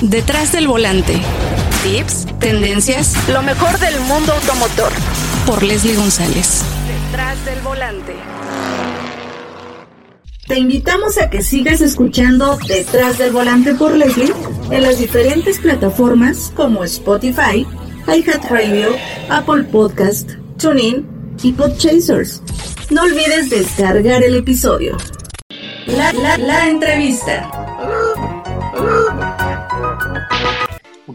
Detrás del volante. Tips, tendencias, lo mejor del mundo automotor. Por Leslie González. Detrás del volante. Te invitamos a que sigas escuchando Detrás del volante por Leslie en las diferentes plataformas como Spotify, iHeartRadio, Apple Podcast, TuneIn y Podchasers. No olvides descargar el episodio. La, la, la entrevista.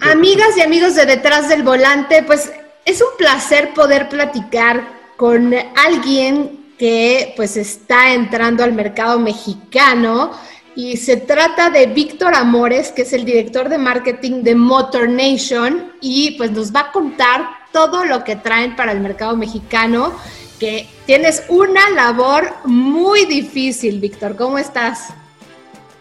Amigas y amigos de Detrás del Volante, pues es un placer poder platicar con alguien que pues está entrando al mercado mexicano y se trata de Víctor Amores, que es el director de marketing de Motor Nation y pues nos va a contar todo lo que traen para el mercado mexicano, que tienes una labor muy difícil, Víctor. ¿Cómo estás?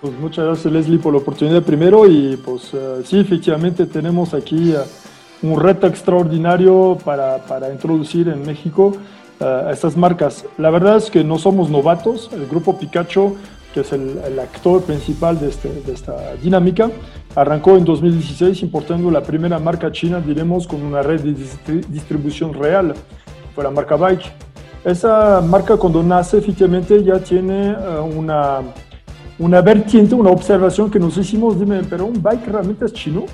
Pues muchas gracias Leslie por la oportunidad primero y pues eh, sí, efectivamente tenemos aquí uh, un reto extraordinario para, para introducir en México uh, estas marcas. La verdad es que no somos novatos, el grupo Pikachu, que es el, el actor principal de, este, de, esta dinámica, arrancó en 2016 importando la primera marca china, diremos, con una red de distribución real, fue la marca Bike. Esa marca cuando nace efectivamente ya tiene uh, una una vertiente, una observación que nos hicimos, dime, pero un bike realmente es chino.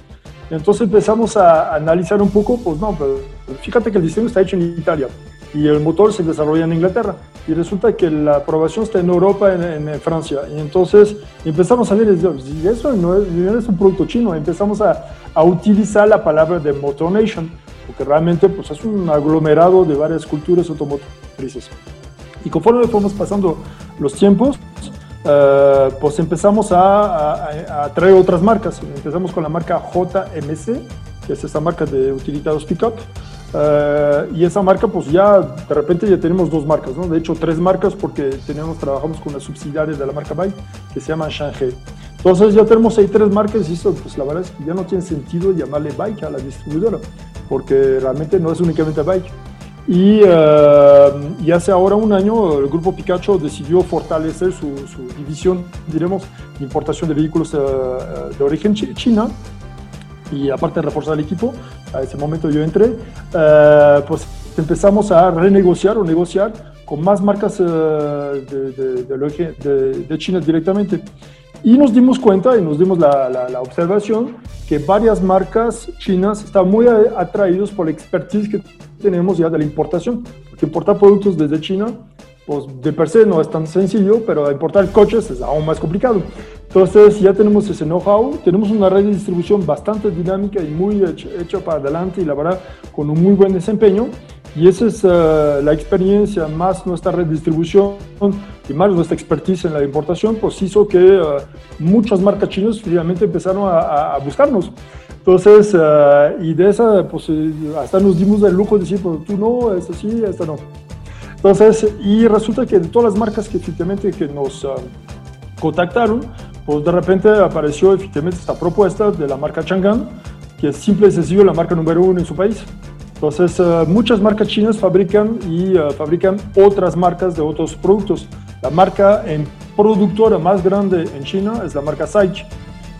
Y entonces empezamos a analizar un poco, pues no, pero fíjate que el diseño está hecho en Italia y el motor se desarrolla en Inglaterra. Y resulta que la aprobación está en Europa, en, en Francia. Y entonces empezamos a ver, eso no es, no es un producto chino, empezamos a, a, utilizar la palabra de Motor Nation, porque realmente pues, es un aglomerado de varias culturas automotrices. Y conforme fuimos pasando los tiempos, Uh, pues empezamos a, a, a, traer otras marcas. Empezamos con la marca JMC, que es esta marca de utilitarios pickup. Uh, y esa marca, pues ya de repente ya tenemos dos marcas, ¿no? De hecho, tres marcas porque tenemos, trabajamos con una subsidiaria de la marca Bike que se llama Shanghai. Entonces ya tenemos ahí tres marcas y eso, pues la verdad es que ya no tiene sentido llamarle Bike a la distribuidora, porque realmente no es únicamente Bike. Y, uh, y, hace ahora un año el grupo Pikachu decidió fortalecer su, su división, diremos, de importación de vehículos uh, de origen ch china. Y aparte de reforzar el equipo, a ese momento yo entré, uh, pues empezamos a renegociar o negociar con más marcas de, de, de, de, China directamente. Y nos dimos cuenta y nos dimos la, la, la observación que varias marcas chinas están muy atraídos por la expertise que tenemos ya de la importación, porque importar productos desde China, pues de per se no es tan sencillo, pero importar coches es aún más complicado. Entonces ya tenemos ese know-how, tenemos una red de distribución bastante dinámica y muy hecha, hecha, para adelante y la verdad con un muy buen desempeño. Y esa es uh, la experiencia, más nuestra red de distribución y más nuestra expertise en la importación, pues hizo que uh, muchas marcas chinas finalmente empezaron a, a buscarnos. Entonces, uh, y de esa, pues hasta nos dimos el lujo de decir, pues tú no, esta sí, esta no. Entonces, y resulta que de todas las marcas que efectivamente que nos contactaron, pues de repente apareció efectivamente esta propuesta de la marca Chang'an, que es simple y sencillo la marca número uno en su país. Entonces, uh, muchas marcas chinas fabrican y fabrican otras marcas de otros productos. La marca en productora más grande en China es la marca Saich,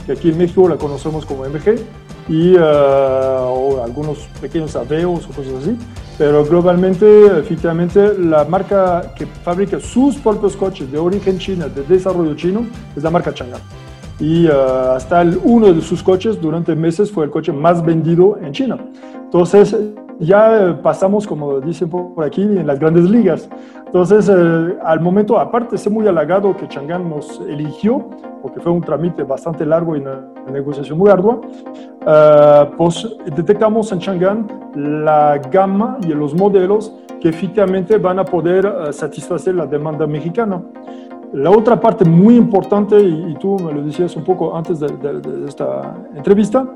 que aquí en México la conocemos como MG y uh, o algunos pequeños aveos o cosas así, pero globalmente, efectivamente, la marca que fabrica sus propios coches de origen chino, de desarrollo chino, es la marca Chang'an. Y uh, hasta el, uno de sus coches durante meses fue el coche más vendido en China. Entonces, ya pasamos, como dicen por aquí, en las grandes ligas. Entonces, eh, al momento, aparte, estoy muy halagado que Chang'an nos eligió, porque fue un trámite bastante largo y una, negociación muy ardua, uh, pues detectamos en Chang'an la gama y los modelos que efectivamente van a poder uh, satisfacer la demanda mexicana. La otra parte muy importante, y, y, tú me lo decías un poco antes de, de, de esta entrevista,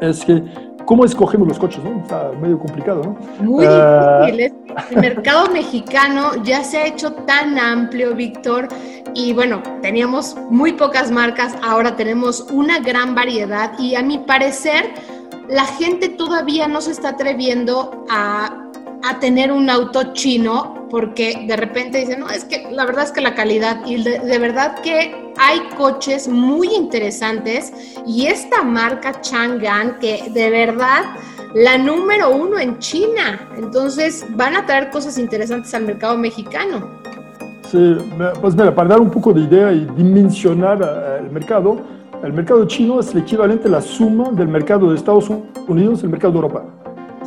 es que ¿Cómo escogemos los coches? ¿no? Está medio complicado, ¿no? Muy uh... difícil. El mercado mexicano ya se ha hecho tan amplio, Víctor, y bueno, teníamos muy pocas marcas, ahora tenemos una gran variedad y a mi parecer la gente todavía no se está atreviendo a, a tener un auto chino porque de repente dicen, no, es que la verdad es que la calidad y de, de verdad que hay coches muy interesantes y esta marca Chang'an que de verdad la número uno en China. Entonces van a traer cosas interesantes al mercado mexicano. Sí, pues mira, para dar un poco de idea y dimensionar eh, el mercado, el mercado chino es el equivalente a la suma del mercado de Estados Unidos y el mercado de Europa.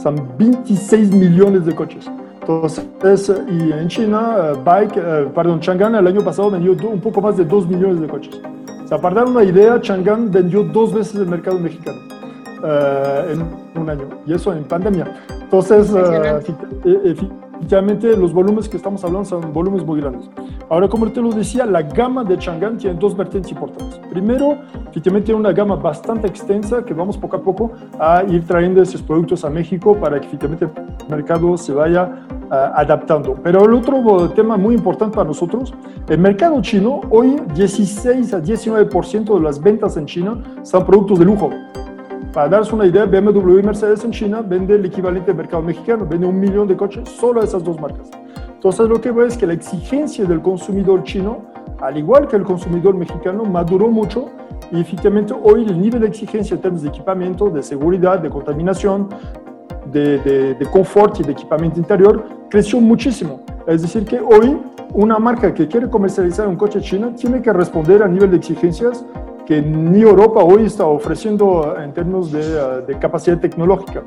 Son 26 millones de coches. Entonces, y en China, eh, Bike, eh, perdón, Chang'an el año pasado vendió un poco más de 2 millones de coches. O sea, para dar una idea, Chang'an vendió dos veces el mercado mexicano en un año, y eso en pandemia. Entonces, efectivamente los volúmenes que estamos hablando son volúmenes muy grandes. Ahora, como te lo decía, la gama de Chang'an tiene dos vertientes importantes. Primero, efectivamente una gama bastante extensa que vamos poco a poco a ir trayendo esos productos a México para que efectivamente el mercado se vaya uh, adaptando. Pero el otro tema muy importante para nosotros, el mercado chino, hoy 16 a 19% de las ventas en China son productos de lujo. Para darse una idea, BMW y Mercedes en China vende el equivalente al mercado mexicano, vende un millón de coches solo a esas dos marcas. Entonces lo que veo es que la exigencia del consumidor chino, al igual que el consumidor mexicano, maduró mucho y efectivamente hoy el nivel de exigencia en términos de equipamiento, de seguridad, de contaminación, de, de, de confort y de equipamiento interior creció muchísimo. Es decir, que hoy una marca que quiere comercializar un coche chino tiene que responder a nivel de exigencias que ni Europa hoy está ofreciendo en términos de, eh, de, capacidad tecnológica.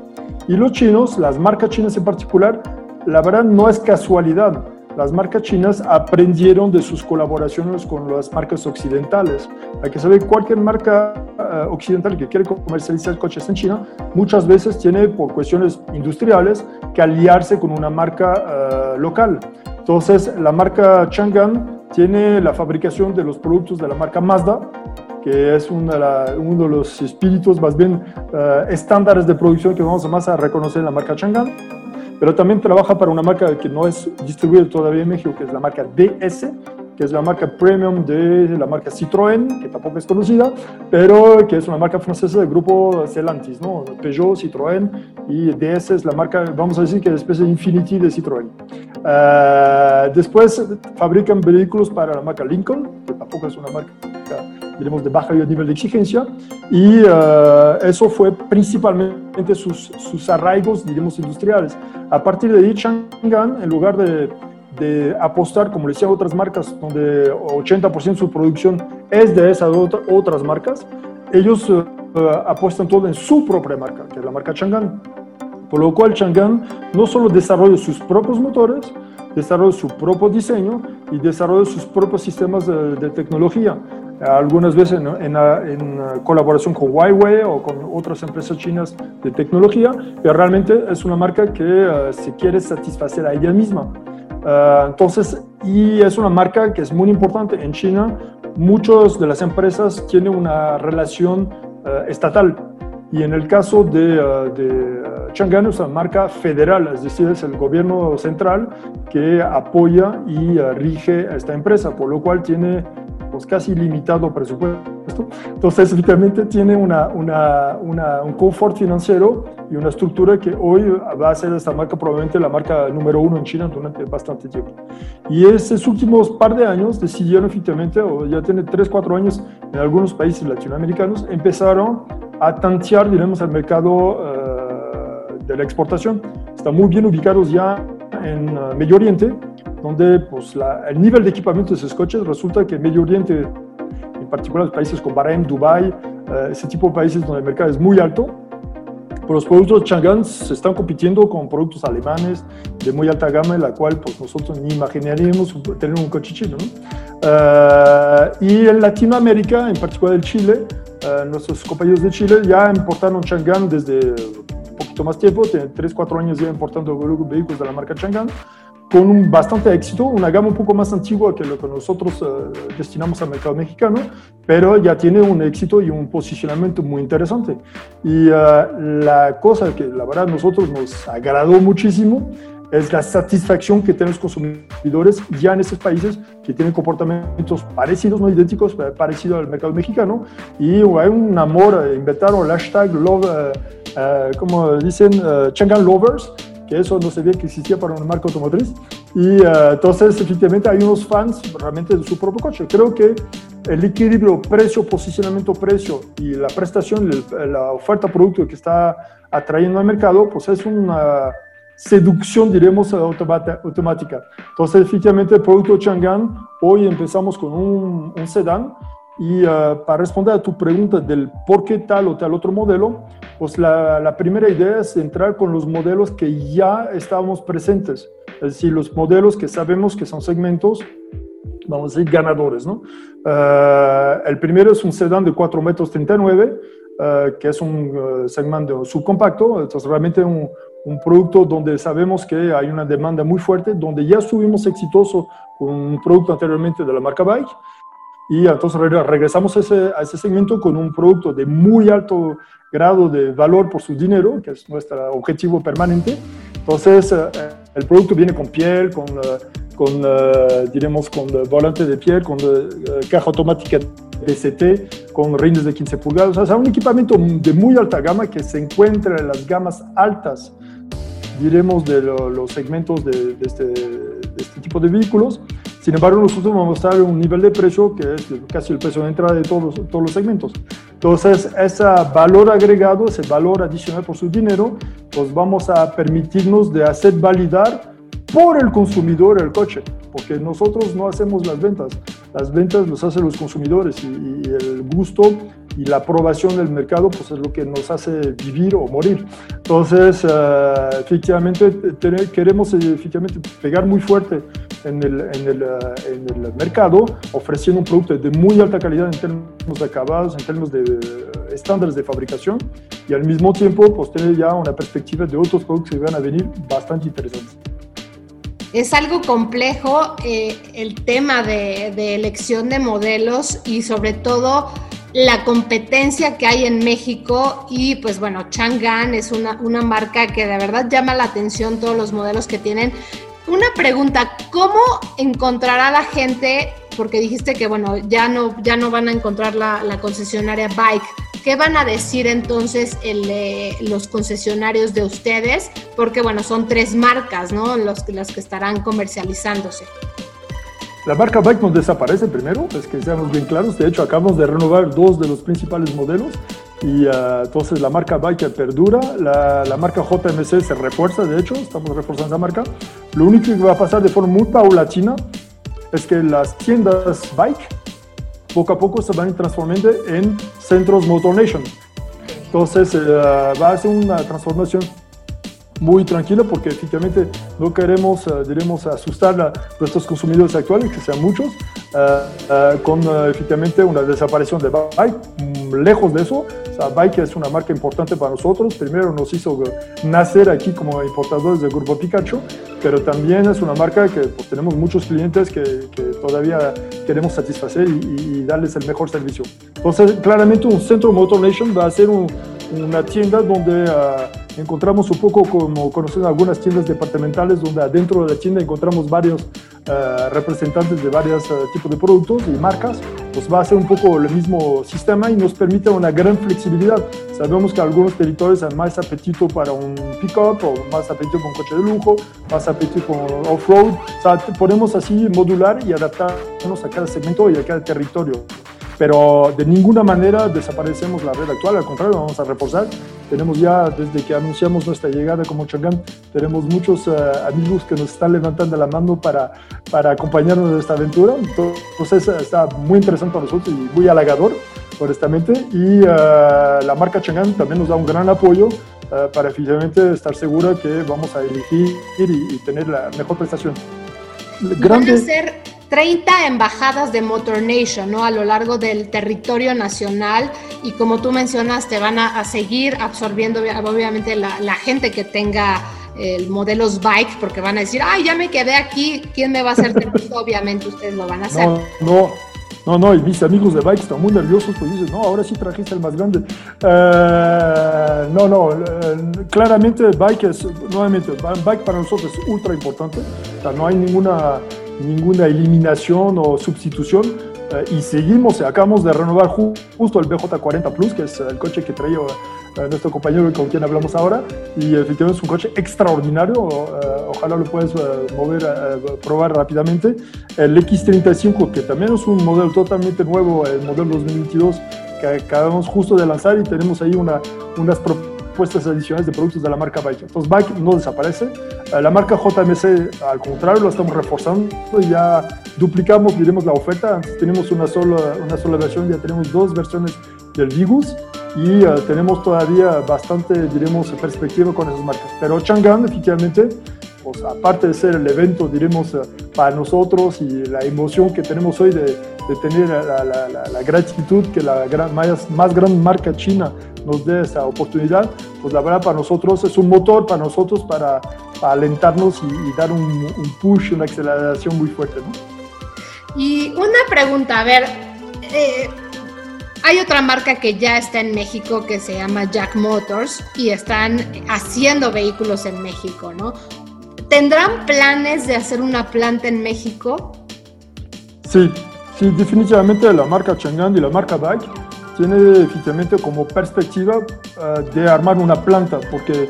Y los chinos, las marcas chinas en particular, la verdad no es casualidad. Las marcas chinas aprendieron de sus colaboraciones con las marcas occidentales. Hay que saber, cualquier marca uh, occidental que quiere comercializar coches en China, muchas veces tiene, por cuestiones industriales, que aliarse con una marca uh, local. Entonces, la marca Chang'an tiene la fabricación de los productos de la marca Mazda, que es una, la, uno de los espíritus más bien uh, estándares de producción que vamos a más a reconocer en la marca Chang'an, pero también trabaja para una marca que no es distribuida todavía en México, que es la marca DS, que es la marca premium de la marca Citroën, que tampoco es conocida, pero que es una marca francesa del grupo Stellantis, ¿no? Peugeot, Citroën, y DS es la marca, vamos a decir que es una especie Infinity de Citroën. Uh, después fabrican vehículos para la marca Lincoln, que tampoco es una marca diremos, de bajo nivel de exigencia, y uh, eso fue principalmente sus, sus arraigos, diremos, industriales. A partir de ahí, Chang'an, en lugar de, de apostar, como decía, otras marcas, donde 80% de su producción es de esas otra, otras marcas, ellos uh, apuestan todo en su propia marca, que es la marca Chang'an. Por lo cual Chang'an no solo desarrolla sus propios motores, desarrolla su propio diseño y desarrolla sus propios sistemas de, de tecnología algunas veces en, en, en, colaboración con Huawei o con otras empresas chinas de tecnología, pero realmente es una marca que uh, se quiere satisfacer a ella misma. Uh, entonces, y es una marca que es muy importante en China. Muchas de las empresas tienen una relación uh, estatal y en el caso de, de Chang'an es una marca federal, es decir, es el gobierno central que apoya y rige a esta empresa, por lo cual tiene pues casi limitado presupuesto. Entonces, efectivamente, tiene una, una, una, un confort financiero y una estructura que hoy va a ser esta marca probablemente la marca número uno en China durante bastante tiempo. Y estos últimos par de años decidieron efectivamente, o ya tiene 3, 4 años en algunos países latinoamericanos, empezaron a tantear, diremos, el mercado uh, de la exportación. Están muy bien ubicados ya en uh, Medio Oriente, donde pues, la, el nivel de equipamiento de esos coches resulta que en Medio Oriente, en particular países como Bahrein, Dubái, eh, ese tipo de países donde el mercado es muy alto, pues los productos Chang'an se están compitiendo con productos alemanes de muy alta gama, en la cual pues, nosotros ni imaginaríamos tener un coche chino. ¿no? Uh, y en Latinoamérica, en particular en Chile, uh, nuestros compañeros de Chile ya importaron Chang'an desde un poquito más tiempo, tienen 3, 4 años ya importando vehículos de la marca Chang'an con un bastante éxito, una gama un poco más antigua que lo que nosotros uh, destinamos al mercado mexicano, pero ya tiene un éxito y un posicionamiento muy interesante. Y uh, la cosa que la verdad nosotros nos agradó muchísimo es la satisfacción que tienen los consumidores ya en estos países que tienen comportamientos parecidos, no idénticos, pero parecidos al mercado mexicano. Y hay un amor, inventaron el hashtag love, uh, como dicen, Changan Lovers, que eso no sabía que existía para una marca automotriz. Y uh, entonces, efectivamente, hay unos fans realmente de su propio coche. Creo que el equilibrio precio-posicionamiento-precio y la prestación, la oferta producto que está atrayendo al mercado, pues es una seducción, diremos, automática. Entonces, efectivamente, el producto Chang'an, hoy empezamos con un, un sedán y uh, para responder a tu pregunta del por qué tal o tal otro modelo, pues la, la, primera idea es entrar con los modelos que ya estábamos presentes, es decir, los modelos que sabemos que son segmentos, vamos a decir, ganadores. ¿no? Uh, el primero es un sedán de 4 metros 39, uh, que es un segmento subcompacto, entonces realmente un, un producto donde sabemos que hay una demanda muy fuerte, donde ya estuvimos exitoso con un producto anteriormente de la marca Bike y entonces regresamos a ese, a ese segmento con un producto de muy alto grado de valor por su dinero, que es nuestro objetivo permanente. Entonces, eh, el producto viene con piel, con, eh, con uh, diremos, con volante de piel, con caja automática DCT, con rines de 15 pulgadas. O sea, un equipamiento de muy alta gama que se encuentra en las gamas altas, diremos, de los segmentos de, de, este, de este tipo de vehículos sin embargo, nosotros vamos a dar un nivel de precio que es casi el precio de entrada de todos todos los segmentos. Entonces, ese valor agregado, ese valor adicional por su dinero, pues vamos a permitirnos de hacer validar por el consumidor el coche, porque nosotros no hacemos las ventas, las ventas las hacen los consumidores y, y el gusto y la aprobación del mercado pues es lo que nos hace vivir o morir. Entonces, uh, efectivamente, queremos efectivamente pegar muy fuerte en el, en, el, uh, en el, mercado, ofreciendo un producto de muy alta calidad en términos de acabados, en términos de estándares de fabricación y al mismo tiempo pues tener ya una perspectiva de otros productos que van a venir bastante interesantes. Es algo complejo eh, el tema de, de elección de modelos y sobre todo la competencia que hay en México y pues bueno, Chang'an es una, una marca que de verdad llama la atención todos los modelos que tienen. Una pregunta, ¿cómo encontrará la gente? Porque dijiste que bueno, ya no, ya no van a encontrar la, la concesionaria Bike. ¿Qué van a decir entonces eh, los concesionarios de ustedes? Porque bueno, son tres marcas, ¿no? Los, las que estarán comercializándose. La marca Bike no desaparece primero, es que seamos bien claros. De hecho, acabamos de renovar dos de los principales modelos y uh, entonces la marca Bike perdura. La, la, marca JMC se refuerza, de hecho, estamos reforzando la marca. Lo único que va a pasar de forma muy paulatina es que las tiendas Bike poco a poco se van transformando en centros Motor Nation. Entonces uh, va a ser una transformación muy tranquila porque efectivamente no queremos, uh, diremos, asustar a nuestros consumidores actuales, que sean muchos, uh, uh, con efectivamente una desaparición de Bike. Mm, lejos de eso, o sea, Bike es una marca importante para nosotros. Primero nos hizo nacer aquí como importadores del grupo Pikachu, pero también es una marca que pues, tenemos muchos clientes que, que todavía queremos satisfacer y, y, darles el mejor servicio. Entonces, claramente un centro Motor Nation va a ser un, una tienda donde encontramos un poco como conocen algunas tiendas departamentales donde adentro de la tienda encontramos varios uh, representantes de varios uh, tipos de productos y marcas, pues va a ser un poco el mismo sistema y nos permite una gran flexibilidad. Sabemos que algunos territorios han más apetito para un pick-up o más apetito un coche de lujo, más apetito para off-road. O podemos así modular y adaptarnos a cada segmento y a cada territorio pero de ninguna manera desaparecemos la red actual, al contrario, vamos a reforzar. Tenemos ya, desde que anunciamos nuestra llegada como Chang'an, tenemos muchos uh, amigos que nos están levantando la mano para, para acompañarnos en esta aventura. Entonces está muy interesante para nosotros y muy halagador, honestamente. Y uh, la marca Chang'an también nos da un gran apoyo uh, para finalmente estar segura que vamos a elegir y, y tener la mejor prestación. Grande. 30 embajadas de Motor Nation, ¿no? A lo largo del territorio nacional y como tú mencionas, te van a, seguir absorbiendo obviamente la, gente que tenga el modelos bike, porque van a decir, ay, ya me quedé aquí, ¿quién me va a hacer servicio? obviamente ustedes lo van a hacer. No, no. No, y mis amigos de Bike están muy nerviosos porque dicen, no, ahora sí trajiste el más grande. Uh, no, no, uh, claramente Bike es, nuevamente, Bike para nosotros es ultra importante. No hay ninguna ninguna eliminación o sustitución. eh, y seguimos, acabamos de renovar justo el BJ40 Plus, que es el coche que traía eh, nuestro compañero con quien hablamos ahora, y efectivamente es un coche extraordinario, ojalá lo puedas mover, probar rápidamente. El X35, que también es un modelo totalmente nuevo, el modelo 2022, que acabamos justo de lanzar y tenemos ahí una, unas propuestas puestas adicionales de productos de la marca Bike. Entonces Bike no desaparece. Eh, la marca JMC, al contrario, lo estamos reforzando. Ya duplicamos, diremos, la oferta. Antes teníamos una sola, una sola versión, ya tenemos dos versiones del Vigus y uh, tenemos todavía bastante, diremos, perspectiva con esas marcas. Pero Chang'an, efectivamente, pues, aparte de ser el evento, diremos, uh, para nosotros y la emoción que tenemos hoy de, de tener la, la, la, gratitud que la gran, más, más gran marca china nos dé esa oportunidad, pues la verdad para nosotros es un motor para nosotros para, para alentarnos y, dar un, un, push, una aceleración muy fuerte. ¿no? Y una pregunta, a ver, eh, hay otra marca que ya está en México que se llama Jack Motors y están haciendo vehículos en México, ¿no? ¿Tendrán planes de hacer una planta en México? Sí, sí, definitivamente la marca Chang'an y la marca Bike tiene efectivamente como perspectiva uh, de armar una planta, porque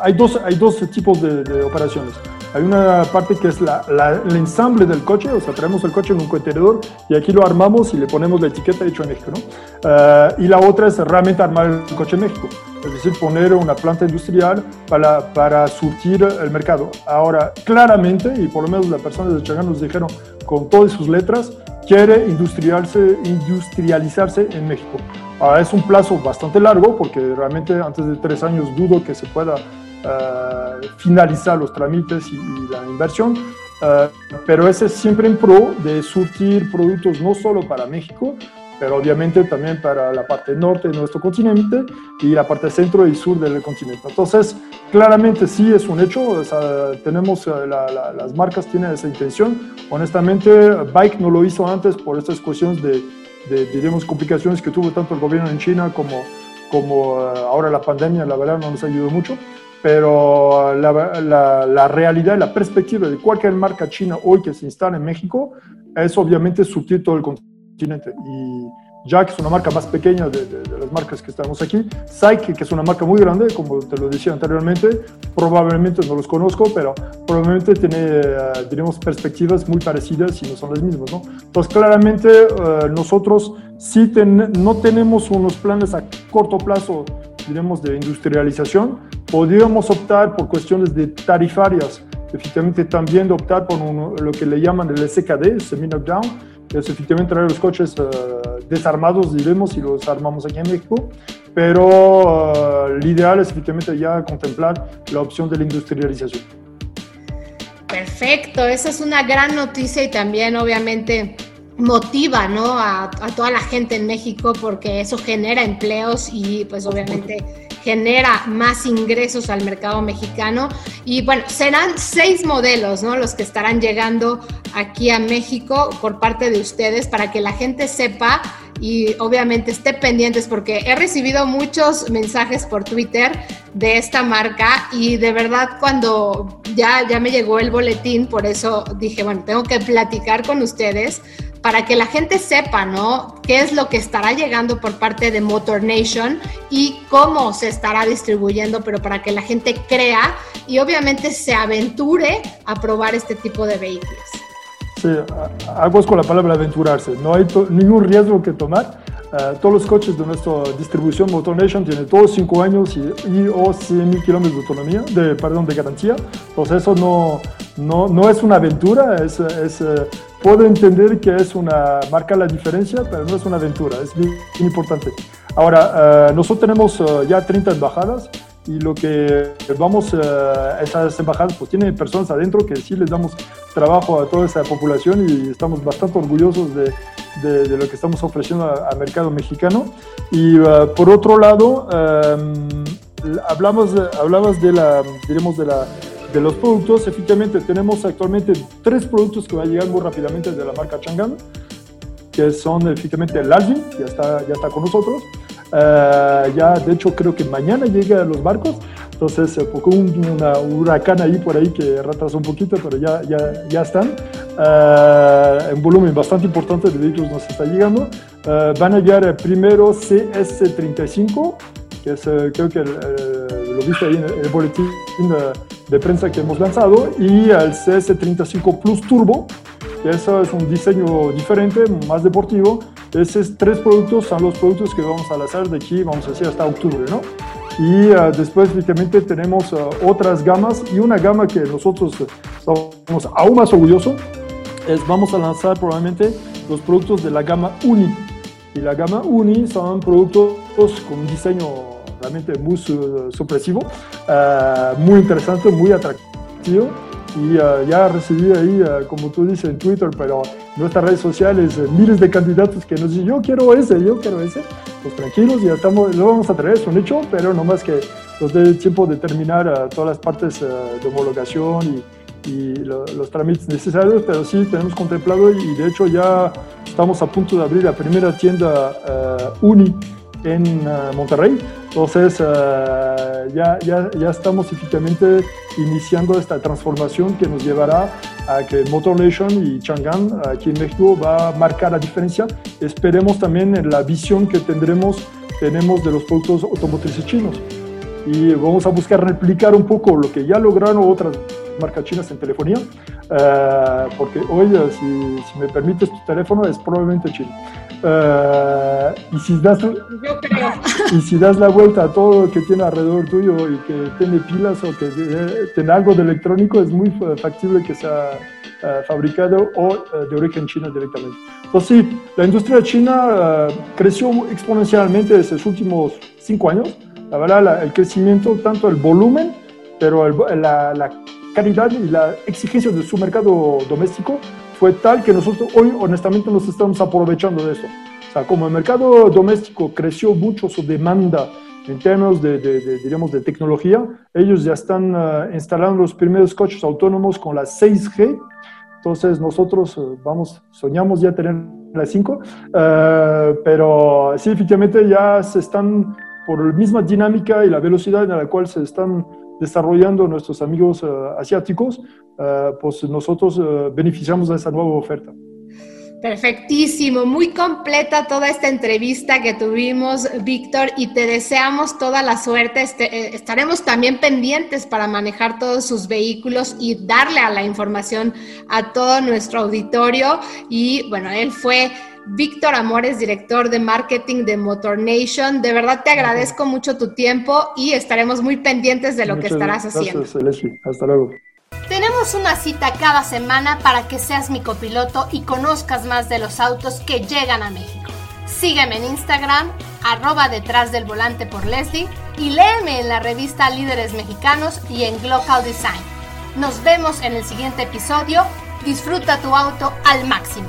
hay dos, hay dos tipos de operaciones. Hay una parte que es la, el ensamble del coche, o sea, traemos el coche en un contenedor y aquí lo armamos y le ponemos la etiqueta hecho en México, ¿no? Uh, y la otra es realmente armar el coche en México, es decir, poner una planta industrial para, para surtir el mercado. Ahora, claramente, y por lo menos las personas de Chagán nos dijeron con todas sus letras, quiere industrializarse, industrializarse en México. Ahora, es un plazo bastante largo porque realmente antes de tres años dudo que se pueda finalizar los trámites y, y la inversión, uh, pero ese es siempre en pro de surtir productos no solo para México, pero obviamente también para la parte norte de nuestro continente y la parte centro y sur del continente. Entonces, claramente sí es un hecho, o sea, tenemos, la, la, las marcas tienen esa intención. Honestamente, Bike no lo hizo antes por estas cuestiones de, de diríamos, complicaciones que tuvo tanto el gobierno en China como, como ahora la pandemia, la verdad no nos ayudó mucho. Pero la, la, la realidad, la perspectiva de cualquier marca china hoy que se instala en México es obviamente surtir todo el continente. Y Jack es una marca más pequeña de, de, de las marcas que estamos aquí. Psyche, que es una marca muy grande, como te lo decía anteriormente, probablemente no los conozco, pero probablemente tiene, uh, tenemos perspectivas muy parecidas y no son las mismas. ¿no? Entonces, claramente uh, nosotros sí ten, no tenemos unos planes a corto plazo, diremos, de industrialización. Podríamos optar por cuestiones de tarifarias, efectivamente también optar por un, lo que le llaman el SKD, Semi-Knockdown, es efectivamente traer los coches uh, desarmados, diremos, y los armamos aquí en México, pero uh, el ideal es efectivamente ya contemplar la opción de la industrialización. Perfecto, esa es una gran noticia y también obviamente motiva ¿no? a, a toda la gente en México porque eso genera empleos y pues obviamente genera más ingresos al mercado mexicano. Y bueno, serán seis modelos, ¿no? Los que estarán llegando aquí a México por parte de ustedes para que la gente sepa y obviamente esté pendientes porque he recibido muchos mensajes por Twitter de esta marca y de verdad cuando ya, ya me llegó el boletín, por eso dije, bueno, tengo que platicar con ustedes para que la gente sepa, ¿no? ¿Qué es lo que estará llegando por parte de Motor Nation y cómo se estará distribuyendo, pero para que la gente crea y obviamente se aventure a probar este tipo de vehículos. Sí, aguas con la palabra aventurarse. No hay ningún riesgo que tomar. Uh, todos los coches de nuestra distribución Motor Nation tienen todos 5 años y, y o 100 mil kilómetros de autonomía, de, perdón, de garantía. Entonces eso no, no, no es una aventura, es, es uh, puedo entender que es una, marca la diferencia, pero no es una aventura, es bien, importante. Ahora, uh, nosotros tenemos uh, ya 30 embajadas y lo que vamos, uh, esas embajadas pues tienen personas adentro que sí les damos trabajo a toda esa población y estamos bastante orgullosos de lo que estamos ofreciendo al mercado mexicano. Y por otro lado, um, hablamos, hablabas de la, diremos, de la de los productos, efectivamente tenemos actualmente tres productos que van a llegar muy rápidamente de la marca Chang'an, que son efectivamente el Alvin, ya está, ya está con nosotros. Uh, ya, de hecho, creo que mañana llega a los barcos. Entonces, eh, un una huracán ahí por ahí que retrasó un poquito, pero ya, ya, ya están. un volumen bastante importante de vehículos nos está llegando. van a llegar primero CS35, que es creo que lo viste ahí en el, boletín de, prensa que hemos lanzado, y el CS35 Plus Turbo, que eso es un diseño diferente, más deportivo. Esos tres productos son los productos que vamos a lanzar de aquí, vamos a decir, hasta octubre, ¿no? Y uh, después, efectivamente, tenemos uh, otras gamas y una gama que nosotros estamos aún más orgullosos es vamos a lanzar probablemente los productos de la gama Uni. Y la gama Uni son productos con diseño realmente muy uh, supresivo, muy interesante, muy atractivo y uh, ya recibí ahí, uh, como tú dices en Twitter, pero en nuestras redes sociales, uh, miles de candidatos que nos dicen, yo quiero ese, yo quiero ese. Pues tranquilos, ya estamos, lo vamos a traer, es un hecho, pero no más que nos dé tiempo de terminar todas las partes de homologación y, y los trámites necesarios, pero sí tenemos contemplado y de hecho ya estamos a punto de abrir la primera tienda Uni en Monterrey. Entonces, ya, ya, ya estamos efectivamente iniciando esta transformación que nos llevará a que Motor Nation y Chang'an aquí en México va a marcar la diferencia. Esperemos también en la visión que tendremos, tenemos de los productos automotrices chinos. Y vamos a buscar replicar un poco lo que ya lograron otras marcas chinas en telefonía, eh, porque hoy, si, si, me permites tu teléfono, es probablemente chino. Uh, y, si das, y si das la vuelta a todo lo que tiene alrededor tuyo y que tiene pilas o que eh, tiene algo de electrónico, es muy factible que sea uh, fabricado o uh, de origen chino directamente. Entonces sí, la industria china creció exponencialmente en los últimos cinco años. La verdad, la, el crecimiento, tanto el volumen, pero el, la, la calidad y la exigencia de su mercado doméstico fue tal que nosotros hoy honestamente nos estamos aprovechando de eso. O sea, como el mercado doméstico creció mucho su demanda en términos de, de, diríamos, de tecnología, ellos ya están uh, instalando los primeros coches autónomos con la 6G. Entonces nosotros uh, vamos, soñamos ya tener la 5, uh, pero sí, efectivamente ya se están, por la misma dinámica y la velocidad en la cual se están desarrollando nuestros amigos uh, asiáticos, uh, pues nosotros uh, beneficiamos de esa nueva oferta. Perfectísimo, muy completa toda esta entrevista que tuvimos, Víctor, y te deseamos toda la suerte. Este, eh, estaremos también pendientes para manejar todos sus vehículos y darle a la información a todo nuestro auditorio. Y bueno, él fue Víctor Amores, director de marketing de Motor Nation. De verdad te agradezco mucho tu tiempo y estaremos muy pendientes de lo que estarás haciendo. Gracias, Hasta luego. Tenemos una cita cada semana para que seas mi copiloto y conozcas más de los autos que llegan a México. Sígueme en Instagram, arroba detrás del volante por Leslie y léeme en la revista Líderes Mexicanos y en Global Design. Nos vemos en el siguiente episodio. Disfruta tu auto al máximo.